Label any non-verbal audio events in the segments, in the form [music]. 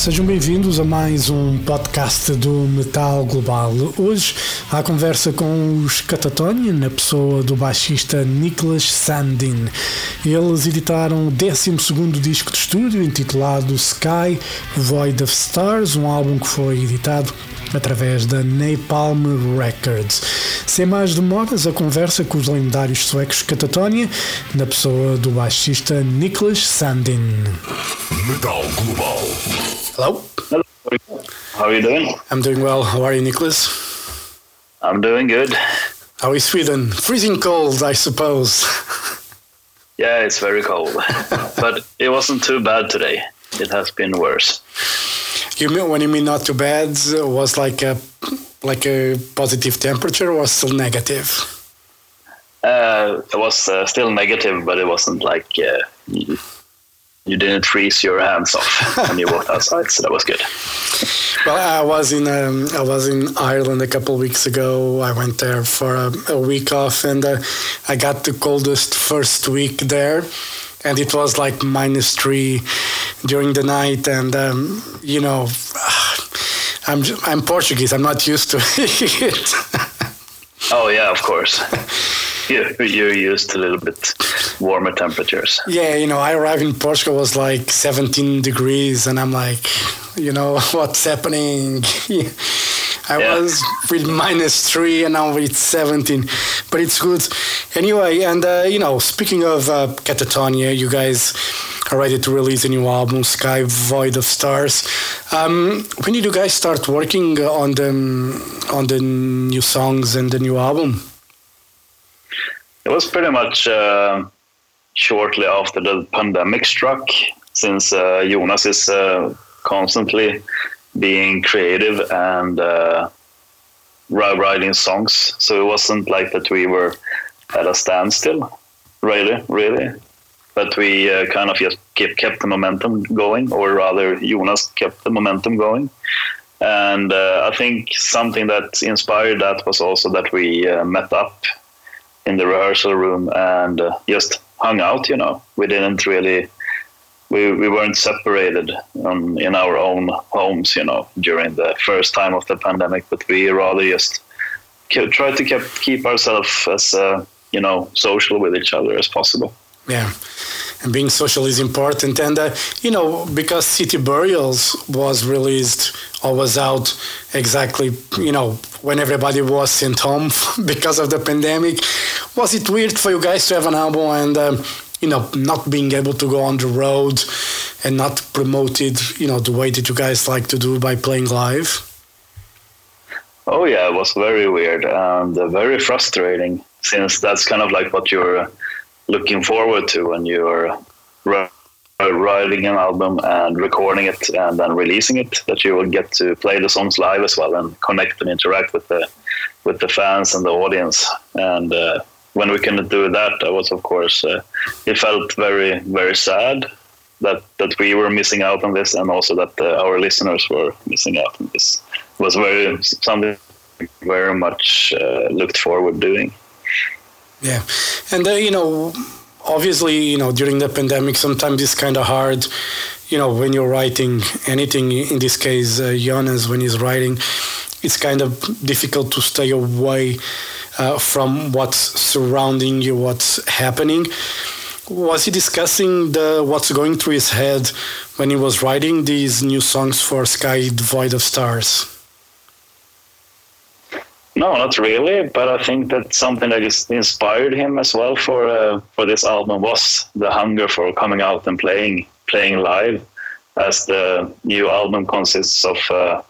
Sejam bem-vindos a mais um podcast do Metal Global. Hoje há conversa com os Catatonia, na pessoa do baixista Nicholas Sandin. Eles editaram o 12 disco de estúdio intitulado Sky Void of Stars, um álbum que foi editado através da Napalm Records. Sem mais demoras, a conversa com os lendários suecos Catatonia, na pessoa do baixista Nicholas Sandin. Metal Global. Hello. Hello. How are you doing? I'm doing well. How are you, Nicholas? I'm doing good. How is Sweden? Freezing cold, I suppose. [laughs] Yeah, it's very cold, [laughs] but it wasn't too bad today. It has been worse. You mean when you mean not too bad? Was like a like a positive temperature, or still negative? Uh, it was uh, still negative, but it wasn't like uh, you, didn't freeze your hands off when you walked outside, so that was good. Well, I was in um, I was in Ireland a couple of weeks ago. I went there for a, a week off, and uh, I got the coldest first week there, and it was like minus three during the night. And um, you know, [sighs] I'm I'm Portuguese. I'm not used to [laughs] it. Oh yeah, of course. [laughs] You, you're used to a little bit warmer temperatures. Yeah, you know, I arrived in Portugal was like 17 degrees, and I'm like, you know, [laughs] what's happening? [laughs] I Yeah. was with minus three, and now it's 17, but it's good. Anyway, and uh, you know, speaking of uh, Katatonia, you guys are ready to release a new album, Sky Void of Stars. Um, when did you guys start working on the on the new songs and the new album? It was pretty much uh, shortly after the pandemic struck, since uh, Jonas is uh, constantly being creative and uh, writing songs. So it wasn't like that we were at a standstill, really, really. But we uh, kind of just kept, kept the momentum going, or rather, Jonas kept the momentum going. And uh, I think something that inspired that was also that we met up in the rehearsal room and uh, just hung out. You know, we didn't really, we we weren't separated um, in our own homes. You know, during the first time of the pandemic, but we rather just ke- tried to keep keep ourselves as uh, you know social with each other as possible. Yeah, and being social is important. And, uh, you know, because City Burials was released or was out exactly, you know, when everybody was sent home [laughs] because of the pandemic, was it weird for you guys to have an album and, um, you know, not being able to go on the road and not promoted, you know, the way that you guys like to do by playing live? Oh yeah, it was very weird and very frustrating since that's kind of like what you're looking forward to when you're writing an album and recording it and then releasing it. That you will get to play the songs live as well and connect and interact with the with the fans and the audience. And uh, when we couldn't do that, I was of course uh, it felt very very sad that that we were missing out on this and also that uh, our listeners were missing out on this. It was very something very much uh, looked forward doing. Yeah, and uh, you know, obviously, you know, during the pandemic, sometimes it's kind of hard. You know, when you're writing anything, in this case, uh, Jonas, when he's writing, it's kind of difficult to stay away uh, from what's surrounding you, what's happening. Was he discussing the what's going through his head when he was writing these new songs for Sky Void of Stars? No, not really. But I think that something that is inspired him as well for uh, for this album was the hunger for coming out and playing playing live, as the new album consists of uh,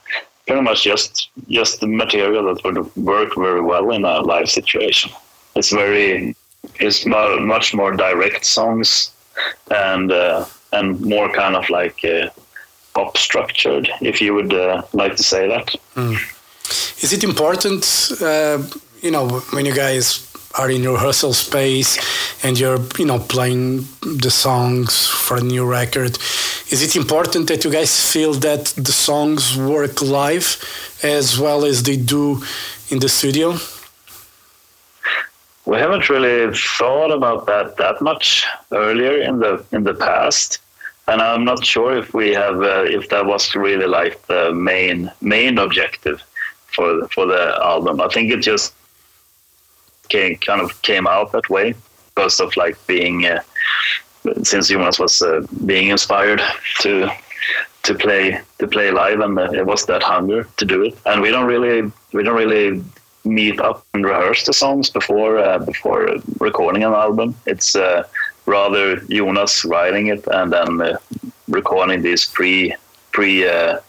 pretty much just just the material that would work very well in a live situation. It's very it's much more direct songs and uh, and more kind of like uh, pop structured, if you would uh, like to say that. Is it important, uh, you know, when you guys are in rehearsal space and you're, you know, playing the songs for a new record, is it important that you guys feel that the songs work live as well as they do in the studio? we haven't really thought about that that much earlier in the in the past, and I'm not sure if we have uh, if that was really like the main main objective for for the album. I think it just came kind of came out that way because of like being uh, since Jonas was uh, being inspired to to play to play live, and uh, it was that hunger to do it. And we don't really we don't really meet up and rehearse the songs before uh, before recording an album. It's uh, rather Jonas writing it and then uh, recording these pre pre uh,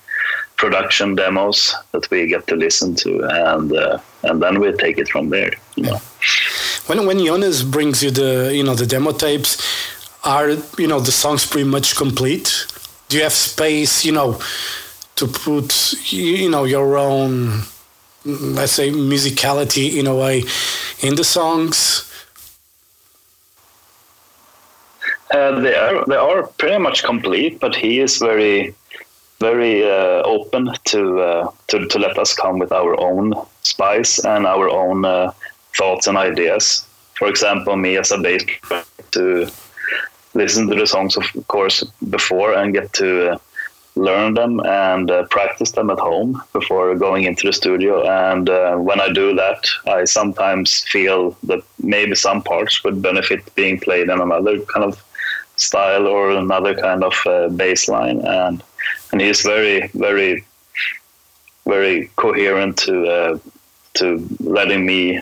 production demos that we get to listen to, and uh, and then we take it from there. You know? When when Jonas brings you the you know the demo tapes, are you know the songs pretty much complete? Do you have space you know to put you know your own let's say musicality in a way in the songs? Uh, they are they are pretty much complete, but he is very very uh, open to, uh, to to let us come with our own spice and our own uh, thoughts and ideas. For example, me as a bass player to listen to the songs, of course, before and get to uh, learn them and uh, practice them at home before going into the studio. And uh, when I do that, I sometimes feel that maybe some parts would benefit being played in another kind of style or another kind of uh, bass line. And and he's very, very, very coherent to uh, to letting me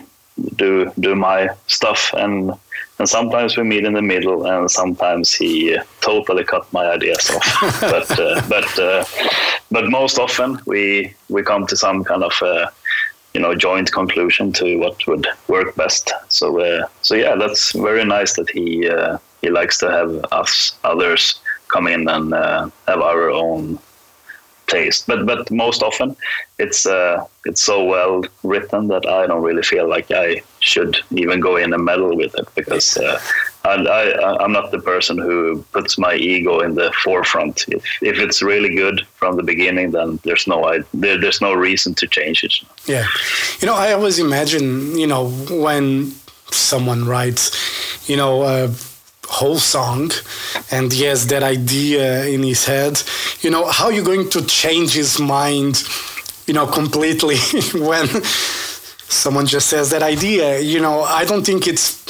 do do my stuff and and sometimes we meet in the middle, and sometimes he totally cut my ideas off. [laughs] but uh, but uh, but most often we we come to some kind of uh, you know joint conclusion to what would work best. So uh, so yeah, that's very nice that he uh, he likes to have us others come in and have our own taste. But but most often, it's uh, it's so well written that I don't really feel like I should even go in and meddle with it because uh, I, I am not the person who puts my ego in the forefront. If if it's really good from the beginning, then there's no I, there, there's no reason to change it. Yeah, you know, I always imagine you know when someone writes, you know. Uh, whole song and he has that idea in his head. You know how you going to change his mind you know completely [laughs] when someone just says that idea? You know i don't think it's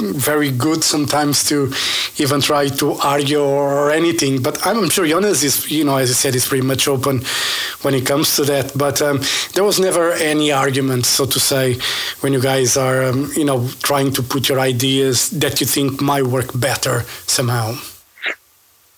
very good sometimes to even try to argue or anything. But I'm sure Jonas is, you know, as I said, is pretty much open when it comes to that. But um, there was never any argument, so to say, when you guys are, um, you know, trying to put your ideas that you think might work better somehow.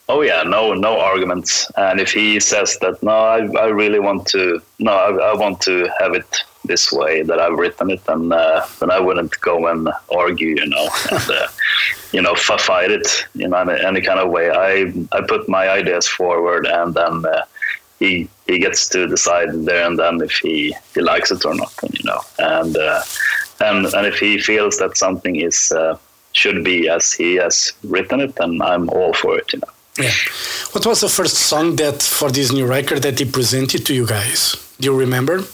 Oh yeah, no, no arguments. And if he says that, no, I, I really want to, no, I, I want to have it this way that I've written it, and uh, then I wouldn't go and argue, you know, and uh, [laughs] you know, fight it, in any kind of way. I I put my ideas forward, and then uh, he he gets to decide there and then if he he likes it or not, you know, and uh, and and if he feels that something is uh, should be as he has written it, then I'm all for it, you know. Yeah. What was the first song that for this new record that he presented to you guys? Do you remember?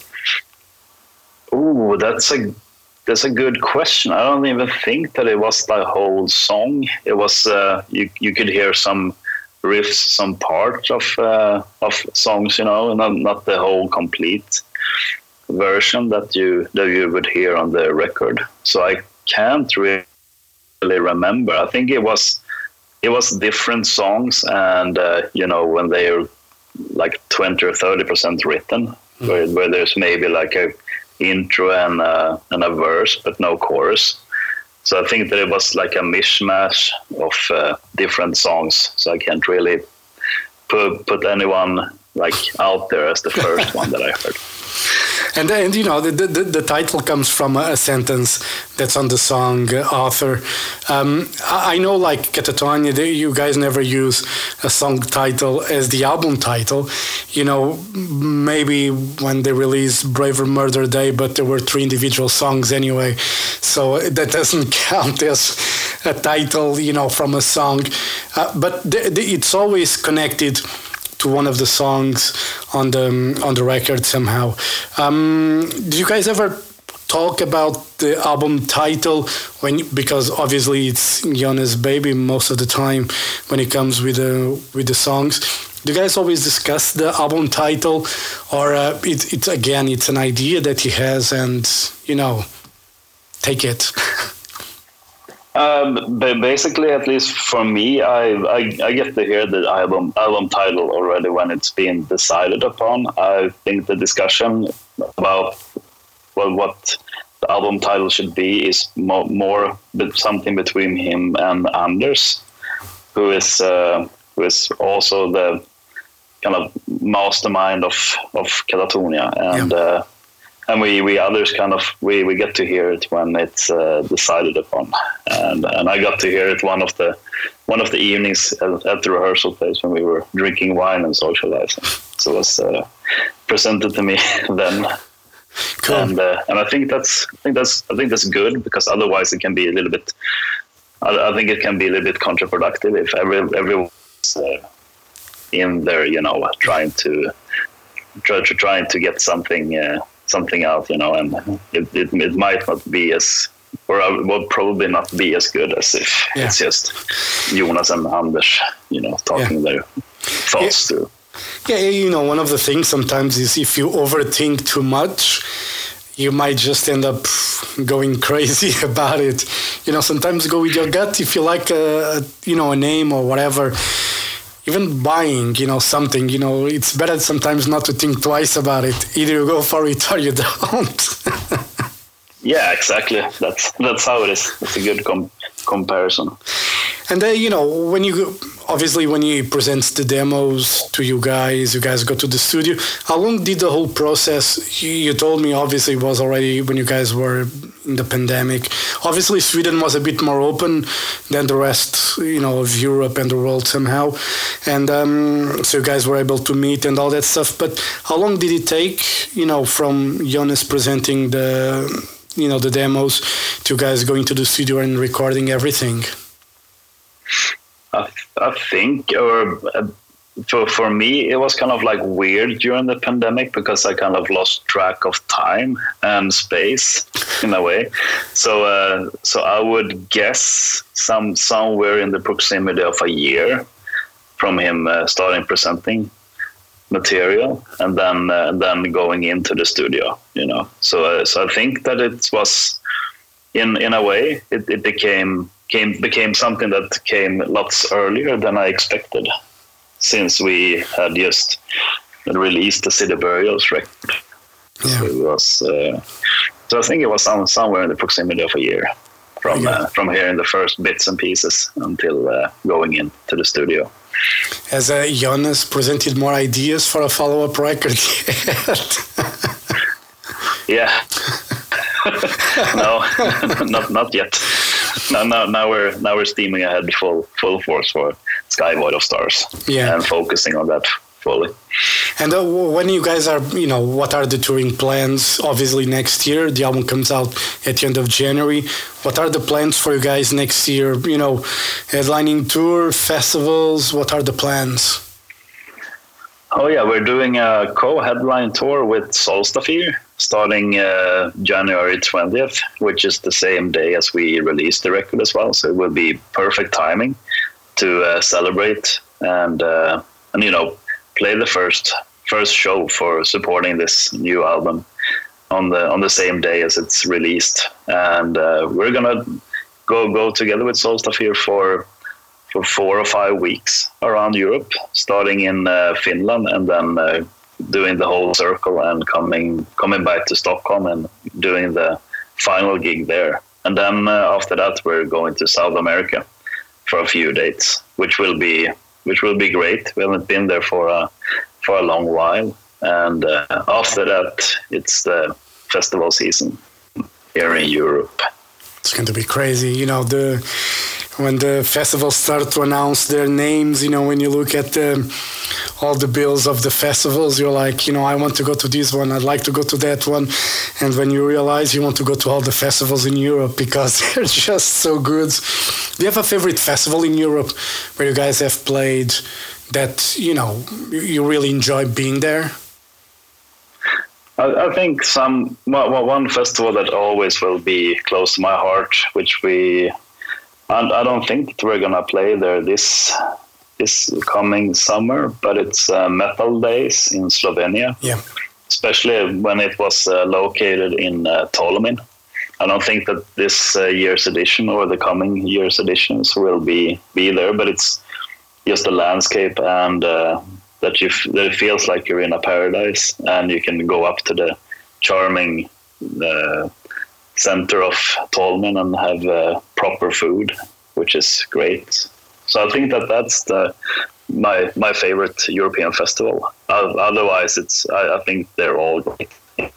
Oh, that's a that's a good question. I don't even think that it was the whole song. It was uh, you you could hear some riffs, some parts of uh, of songs, you know, not not the whole complete version that you that you would hear on the record. So I can't really remember. I think it was it was different songs, and uh, you know when they're like twenty or thirty percent written, mm. where, where there's maybe like a intro and uh, and a verse, but no chorus. So I think that it was like a mishmash of uh, different songs. So I can't really put put anyone like out there as the first [laughs] one that I heard. And and you know the, the, the title comes from a sentence that's on the song uh, author. Um, I, I, know like Katatonia, you guys never use a song title as the album title. You know maybe when they released Brave Murder Day, but there were three individual songs anyway, so that doesn't [laughs] count as a title. You know from a song, uh, but it's always connected to one of the songs on the on the record somehow. Um, did you guys ever talk about the album title when because obviously it's Jonas baby most of the time when it comes with the with the songs. Do you guys always discuss the album title, or uh, it, it's again it's an idea that he has and you know take it? [laughs] Um, but basically, at least for me, I, I, I get to hear the album album title already when it's being decided upon. I think the discussion about well what the album title should be is more, more something between him and Anders, who is uh, who is also the kind of mastermind of of Katatonia and. Yeah. Uh, and we, we others kind of we, we get to hear it when it's uh, decided upon. And and I got to hear it one of the one of the evenings at, at the rehearsal place when we were drinking wine and socializing. So it was uh, presented to me [laughs] then. Cool. and uh, and I think that's I think that's I think that's good because otherwise it can be a little bit I, I think it can be a little bit counterproductive if every everyone's uh, in there you know trying to try, to trying to get something uh, something out, you know, and it, it, it might not be as or will probably not be as good as if yeah. it's just Jonas and Anders, you know, talking yeah. their thoughts yeah. through. Yeah, you know, one of the things sometimes is if you overthink too much, you might just end up going [laughs] crazy about it. You know, sometimes go with your gut if you like a, you know, a name or whatever even buying, you know, something, you know, it's better sometimes not to think twice about it. Either you go for it or you don't. [laughs] yeah, exactly. That's that's how it is. It's a good com- comparison. And then, you know, when you obviously when he presents the demos to you guys, you guys go to the studio. How long did the whole process? You, told me obviously it was already when you guys were in the pandemic. Obviously, Sweden was a bit more open than the rest, you know, of Europe and the world somehow, and um, so you guys were able to meet and all that stuff. But how long did it take, you know, from Jonas presenting the, you know, the demos to guys going to the studio and recording everything? I, I think, or uh, for for me, it was kind of like weird during the pandemic because I kind of lost track of time and space in a way. So uh, so I would guess some somewhere in the proximity of a year from him uh, starting presenting material and then uh, then going into the studio. You know, so uh, so I think that it was in in a way it, it became came became something that came lots earlier than I expected, since we had just released the City Burials record. Yeah. So it was. Uh, so I think it was some, somewhere in the proximity of a year from uh, from hearing the first bits and pieces until uh, going into the studio. Has uh, Jonas presented more ideas for a follow-up record [laughs] yeah. [laughs] no, [laughs] not not yet. now, now, now we're now we're steaming ahead full full force for Sky Void of Stars. Yeah, and focusing on that fully. And uh, when you guys are, you know, what are the touring plans? Obviously, next year the album comes out at the end of January. What are the plans for you guys next year? You know, headlining tour, festivals. What are the plans? Oh yeah, we're doing a co-headline tour with Solstafir starting uh, January 20th, which is the same day as we release the record as well. So it will be perfect timing to uh, celebrate and uh, and you know play the first first show for supporting this new album on the on the same day as it's released. And uh, we're gonna go go together with Solstafir for for four or five weeks around Europe, starting in uh, Finland and then uh, doing the whole circle and coming coming back to Stockholm and doing the final gig there. And then uh, after that, we're going to South America for a few dates, which will be which will be great. We haven't been there for a for a long while, and uh, after that, it's the festival season here in Europe. It's going to be crazy. You know the when the festivals start to announce their names, you know, when you look at the, all the bills of the festivals, you're like, you know, I want to go to this one, I'd like to go to that one. And when you realize you want to go to all the festivals in Europe because [laughs] they're just so good. Do you have a favorite festival in Europe where you guys have played that, you know, you really enjoy being there? I, I think some well, one festival that always will be close to my heart, which we and I don't think that we're gonna play there this this coming summer, but it's uh, Metal Days in Slovenia. Yeah. Especially when it was uh, located in uh, Tolmin. I don't think that this uh, year's edition or the coming year's editions will be be there, but it's just the landscape and uh, that you that it feels like you're in a paradise, and you can go up to the charming uh, center of Tolmin and have uh, proper food, which is great. So I think that that's the my my favorite European festival. otherwise, it's I, I, think they're all great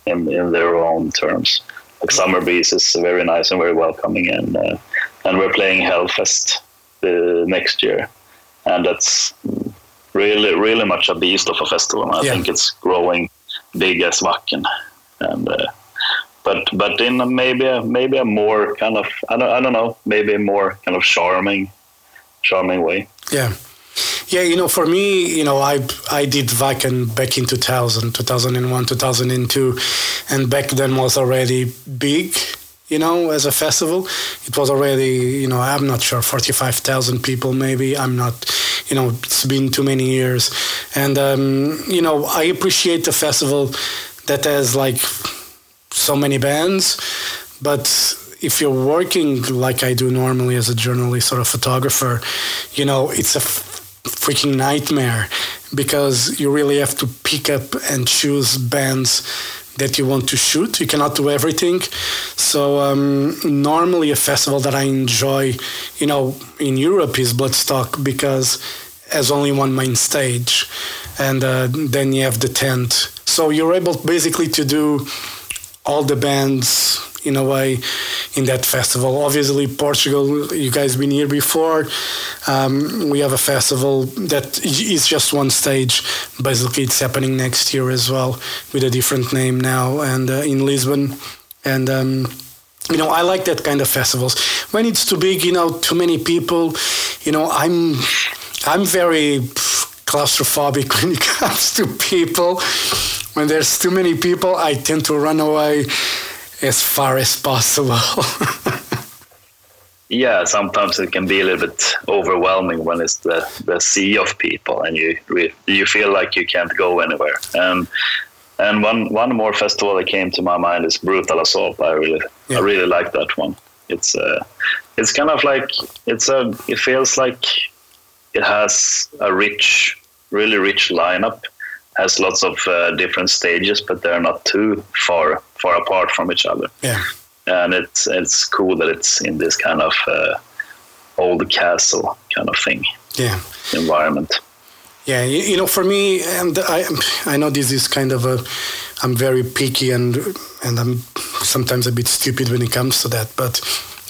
in, in their own terms like Summer Breeze is very nice and very welcoming, and uh, and we're playing Hellfest the next year, and that's really really much a beast of a festival. I yeah. think it's growing big as Wacken, and uh, but but in maybe a, maybe a more kind of I don't I don't know maybe a more kind of charming charming way. Yeah. Yeah, you know, for me, you know, I I did Wacken back in 2000, 2001, 2002, and back then was already big, you know, as a festival. It was already, you know, I'm not sure, 45,000 people maybe. I'm not, you know, it's been too many years. And, um, you know, I appreciate the festival that has like so many bands, but if you're working like I do normally as a journalist or a photographer, you know, it's a freaking nightmare because you really have to pick up and choose bands that you want to shoot. You cannot do everything. So um, normally a festival that I enjoy, you know, in Europe is Bloodstock because has only one main stage, and uh, then you have the tent. So you're able basically to do all the bands in a way in that festival. Obviously, Portugal, you guys been here before. Um, we have a festival that is just one stage. Basically, it's happening next year as well with a different name now and uh, in Lisbon. And um, you know, I like that kind of festivals. When it's too big, you know, too many people, you know, I'm I'm very claustrophobic [laughs] when it comes to people. When there's too many people, I tend to run away as far as possible. [laughs] yeah, sometimes it can be a little bit overwhelming when it's the, the sea of people and you you feel like you can't go anywhere. And and one one more festival that came to my mind is Brutal Assault. I really yeah. I really like that one. It's uh, it's kind of like it's a it feels like it has a rich, really rich lineup has lots of uh, different stages, but they're not too far far apart from each other. Yeah, and it's it's cool that it's in this kind of uh, old castle kind of thing. Yeah, environment. Yeah, you, you know, for me, and I I know this is kind of a I'm very picky and and I'm sometimes a bit stupid when it comes to that, but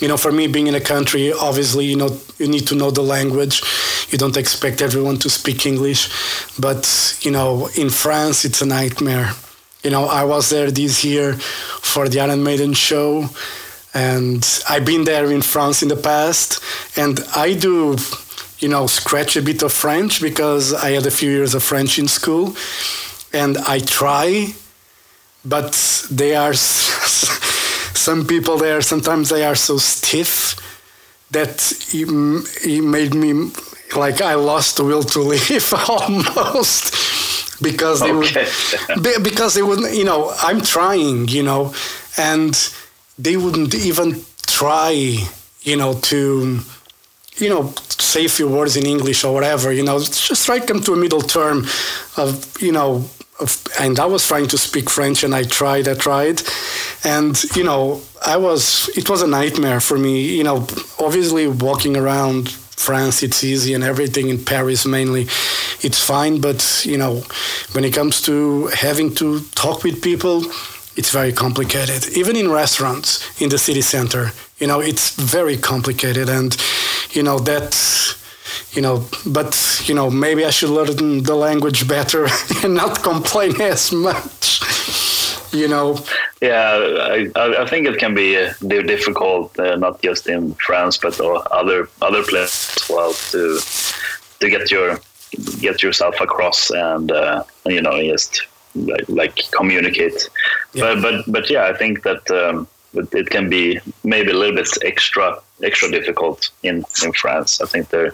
you know, for me, being in a country, obviously, you know, you need to know the language. You don't expect everyone to speak English, but you know, in France, it's a nightmare. You know, I was there this year for the Iron Maiden show, and I've been there in France in the past, and I do, you know, scratch a bit of French because I had a few years of French in school, and I try, but they are. [laughs] some people there sometimes they are so stiff that it, made me like I lost the will to [laughs] live almost because they okay. would because they wouldn't you know I'm trying you know and they wouldn't even try you know to you know say a few words in English or whatever you know just try to come to a middle term of you know of and I was trying to speak French, and I tried, I tried, and you know, I was, it was a nightmare for me. You know, obviously walking around France, it's easy, and everything in Paris mainly, it's fine. But you know, when it comes to having to talk with people, it's very complicated. Even in restaurants in the city center, you know, it's very complicated, and you know that you know, but you know, maybe I should learn the language better [laughs] and not complain [laughs] as much. You know. Yeah, I, I think it can be uh, difficult, uh, not just in France, but other other places as well, to to get your get yourself across and uh, you know just like, like communicate. Yeah. But but but yeah, I think that um, it it can be maybe a little bit extra extra difficult in in France. I think they're.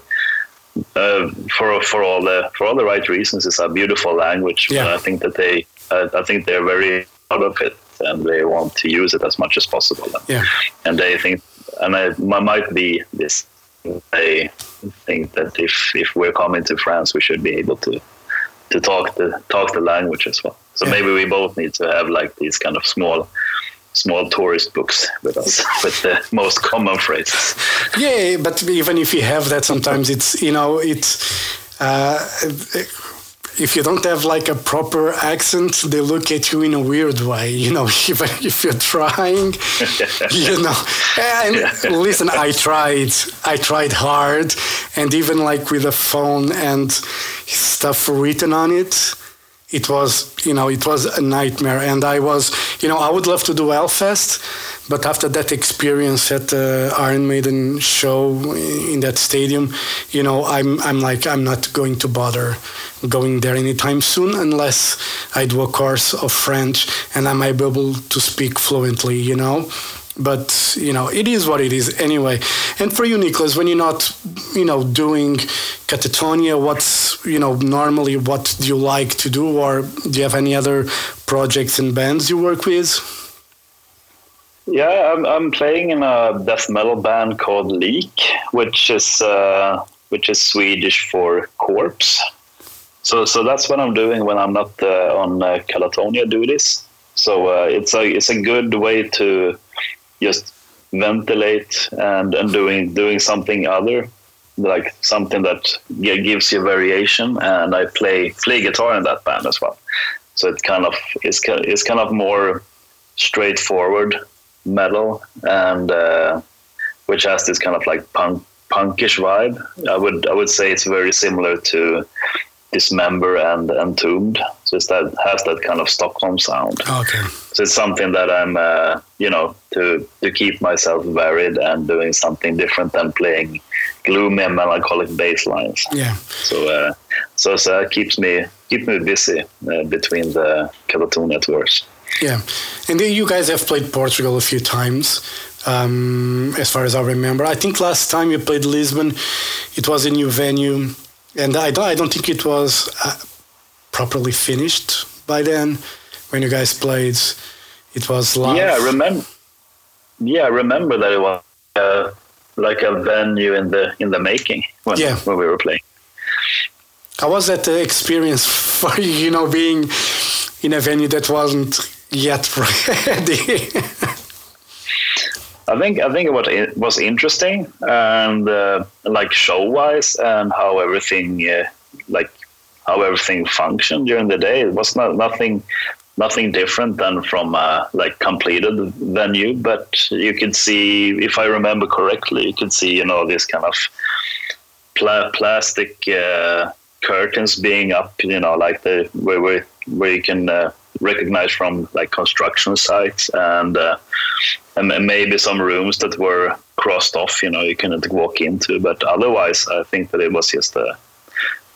Uh, for for all the for all the right reasons, it's a beautiful language. Yeah. But I think that they, uh, I think they're very proud of it, and they want to use it as much as possible. Yeah. And they think, and I, m- might be this. They think that if if we're coming to France, we should be able to to talk the talk the language as well. So Yeah. maybe we both need to have like these kind of small small tourist books with us [laughs] with the most common phrases. Yeah, but even if you have that, sometimes it's you know it's uh, if you don't have like a proper accent, they look at you in a weird way. You know, [laughs] even if you're trying, [laughs] you know. And listen, I tried, I tried hard, and even like with a phone and stuff written on it it was you know it was a nightmare and i was you know i would love to do Hellfest but after that experience at the iron maiden show in that stadium you know i'm i'm like i'm not going to bother going there anytime soon unless i do a course of french and i might be able to speak fluently you know? But you know it is what it is anyway. And for you nicholas when you're not you know doing Katatonia what's you know normally what do you like to do or do you have any other projects and bands you work with Yeah, I'm, I'm playing in a death metal band called Lik, which is uh, which is Swedish for corpse. So so that's what I'm doing when I'm not uh, on uh, Katatonia duties. So uh, it's a it's a good way to just ventilate and and doing doing something other like something that gives you variation and I play play guitar in that band as well so it kind of ki- it's kind of more straightforward metal and uh, which has this kind of like punk punkish vibe. I would I would say it's very similar to Dismember and Entombed. So it's that has that kind of Stockholm sound. Okay. So it's something that I'm, uh, you know, to to keep myself varied and doing something different than playing gloomy and melancholic bass lines. yeah. So, uh, so, so it keeps me keep me busy uh, between the Katatonia tours. Yeah and then you guys have played portugal a few times um, as far as i remember i think last time you played lisbon it was a new venue and i don't, I don't think it was uh, properly finished by then when you guys played it was live Yeah, remember. Yeah, I remember that it was uh, like a venue in the in the making when Yeah. when we were playing. How was that experience [laughs] for you, you know, being in a venue that wasn't yet ready? I think I think what it was interesting and uh, like show wise and how everything uh, like how everything functioned during the day. It was not nothing nothing different than from a like completed venue, but you could see if I remember correctly, you could see you know this kind of pla- plastic uh, curtains being up, you know, like the where where, you can uh, recognize from like construction sites and. Uh, and maybe some rooms that were crossed off, you know, you couldn't walk into. But otherwise, I think that it was just a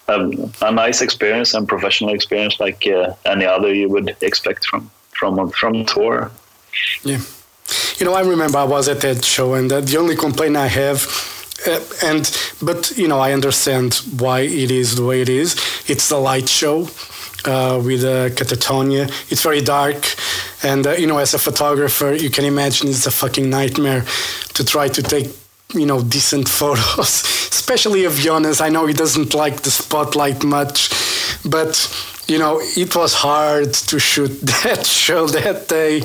a, a nice experience and professional experience, like uh, any other you would expect from from from tour. Yeah. You know, I remember I was at that show, and the only complaint I have, uh, and but you know, I understand why it is the way it is. It's the light show uh, with uh, Katatonia. It's very dark, and uh, you know, as a photographer, you can imagine it's a fucking nightmare to try to take you know decent [laughs] photos, especially of Jonas. I know he doesn't like the spotlight much, but you know, it was hard to shoot [laughs] that show that day.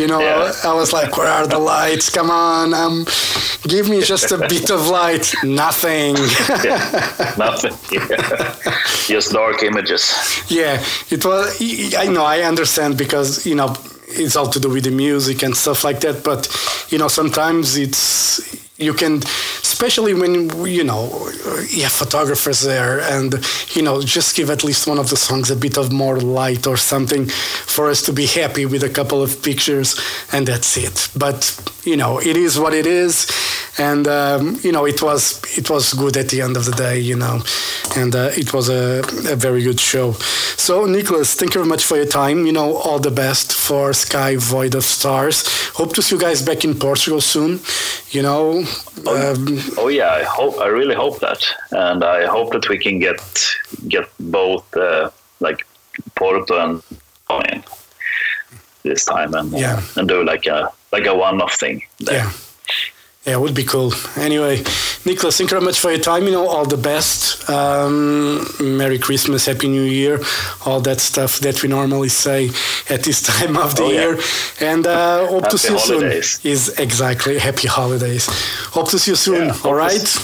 You know, Yeah. I was like, where are the lights? Come on, um, give me just a bit of light. [laughs] Nothing. Yeah, nothing. [laughs] Yeah. Just dark images. yeah, it was. I know, I understand because, you know, it's all to do with the music and stuff like that. But, you know, sometimes it's, you can, especially when, you know, you have photographers there and, you know, just give at least one of the songs a bit of more light or something for us to be happy with a couple of pictures and that's it. But, you know, it is what it is. And, um, you know, it was, it was good at the end of the day, you know. and uh, it was a, a, very good show. So, Nicholas, thank you very much for your time. You know, all the best for Sky Void of Stars. Hope to see you guys back in Portugal soon. You know. Oh, um, oh yeah, I hope. I really hope that, and I hope that we can get get both uh, like Porto and in this time and uh, yeah. and do like a like a one off thing. There. Yeah. Yeah, it would be cool. Anyway, Nicholas, thank you very much for your time. You know, all the best. Um, Merry Christmas, Happy New Year, all that stuff that we normally say at this [laughs] time of the oh, year. Yeah. And uh, [laughs] hope to see you holidays. soon. Is exactly happy holidays. Hope to see you soon. Yeah, all right. To,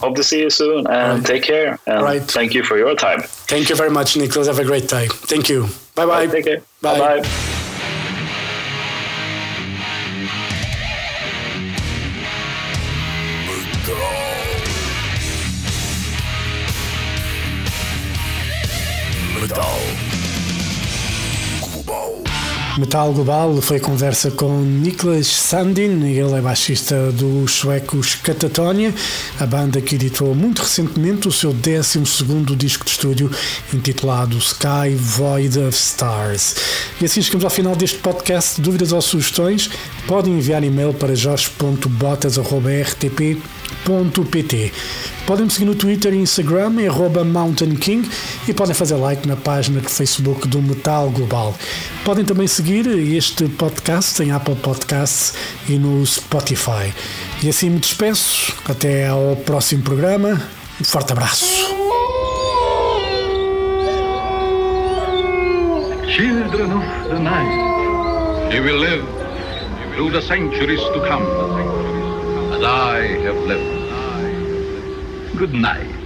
hope to see you soon and right. take care. And right. Thank you for your time. Thank you very much, Nicholas. Have a great day. Thank you. Bye bye. Take care. Bye bye. Metal Global foi conversa com Niklas Sandin, ele é baixista dos suecos Catatonia, a banda que editou muito recentemente o seu 12 disco de estúdio intitulado Sky Void of Stars. E assim chegamos ao final deste podcast. Dúvidas ou sugestões? Podem enviar e-mail para jorge.botas.rtp.pt. Podem me seguir no Twitter e Instagram, é Mountain King, e podem fazer like na página de Facebook do Metal Global. Podem também seguir este podcast em Apple Podcasts e no Spotify. E assim me despeço. Até ao próximo programa. Um forte abraço. Children of the night, you will live through the centuries to come, as I have lived. Good night.